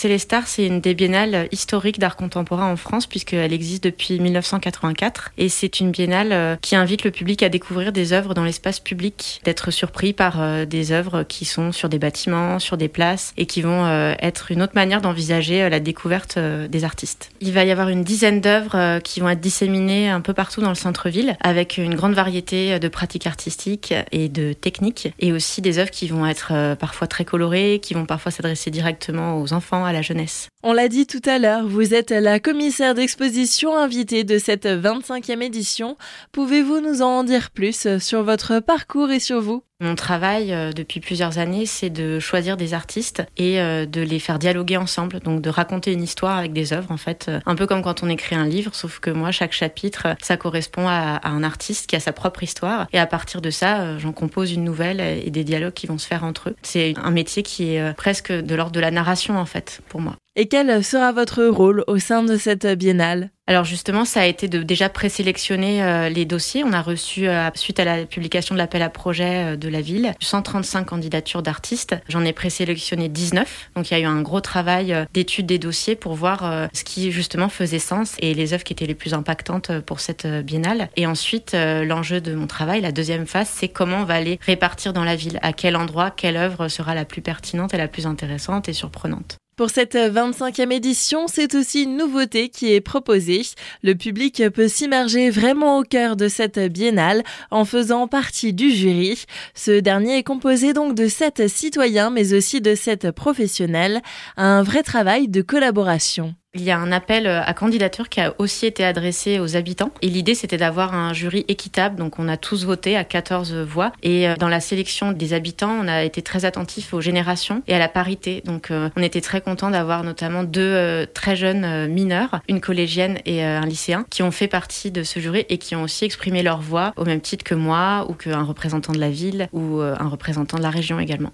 Célestar, c'est une des biennales historiques d'art contemporain en France puisqu'elle existe depuis 1984 et c'est une biennale euh, qui invite le public à découvrir des œuvres dans l'espace public, d'être surpris par euh, des œuvres qui sont sur des bâtiments, sur des places et qui vont euh, être une autre manière d'envisager la découverte des artistes. Il va y avoir une dizaine d'œuvres qui vont être disséminées un peu partout dans le centre-ville avec une grande variété de pratiques artistiques et de techniques et aussi des œuvres qui vont être parfois très colorées, qui vont parfois s'adresser directement aux enfants, la jeunesse. On l'a dit tout à l'heure, vous êtes la commissaire d'exposition invitée de cette 25e édition. Pouvez-vous nous en dire plus sur votre parcours et sur vous? Mon travail euh, depuis plusieurs années, c'est de choisir des artistes et euh, de les faire dialoguer ensemble, donc de raconter une histoire avec des œuvres, en fait, euh, un peu comme quand on écrit un livre, sauf que moi, chaque chapitre, ça correspond à, un artiste qui a sa propre histoire, et à partir de ça, j'en compose une nouvelle et des dialogues qui vont se faire entre eux. C'est un métier qui est presque de l'ordre de la narration, en fait, pour moi. Et quel sera votre rôle au sein de cette biennale? Alors justement, ça a été de déjà présélectionner euh, les dossiers. On a reçu, euh, suite à la publication de l'appel à projet euh, de la ville, 135 candidatures d'artistes. J'en ai présélectionné 19. Donc il y a eu un gros travail d'étude des dossiers pour voir ce qui justement faisait sens et les œuvres qui étaient les plus impactantes pour cette biennale. Et ensuite, l'enjeu de mon travail, la deuxième phase, c'est comment on va aller répartir dans la ville, à quel endroit, quelle œuvre sera la plus pertinente et la plus intéressante et surprenante. Pour cette 25e édition, c'est aussi une nouveauté qui est proposée. Le public peut s'immerger vraiment au cœur de cette biennale en faisant partie du jury. Ce dernier est composé donc de sept citoyens mais aussi de sept professionnels. Un vrai travail de collaboration. Il y a un appel euh, à candidature qui a aussi été adressé aux habitants. Et l'idée, c'était d'avoir un jury équitable. Donc, on a tous voté à 14 voix. Et euh, dans la sélection des habitants, on a été très attentif aux générations et à la parité. Donc, euh, on était très content d'avoir notamment deux très jeunes mineurs, une collégienne et un lycéen, qui ont fait partie de ce jury et qui ont aussi exprimé leur voix au même titre que moi ou qu'un représentant de la ville ou un représentant de la région également.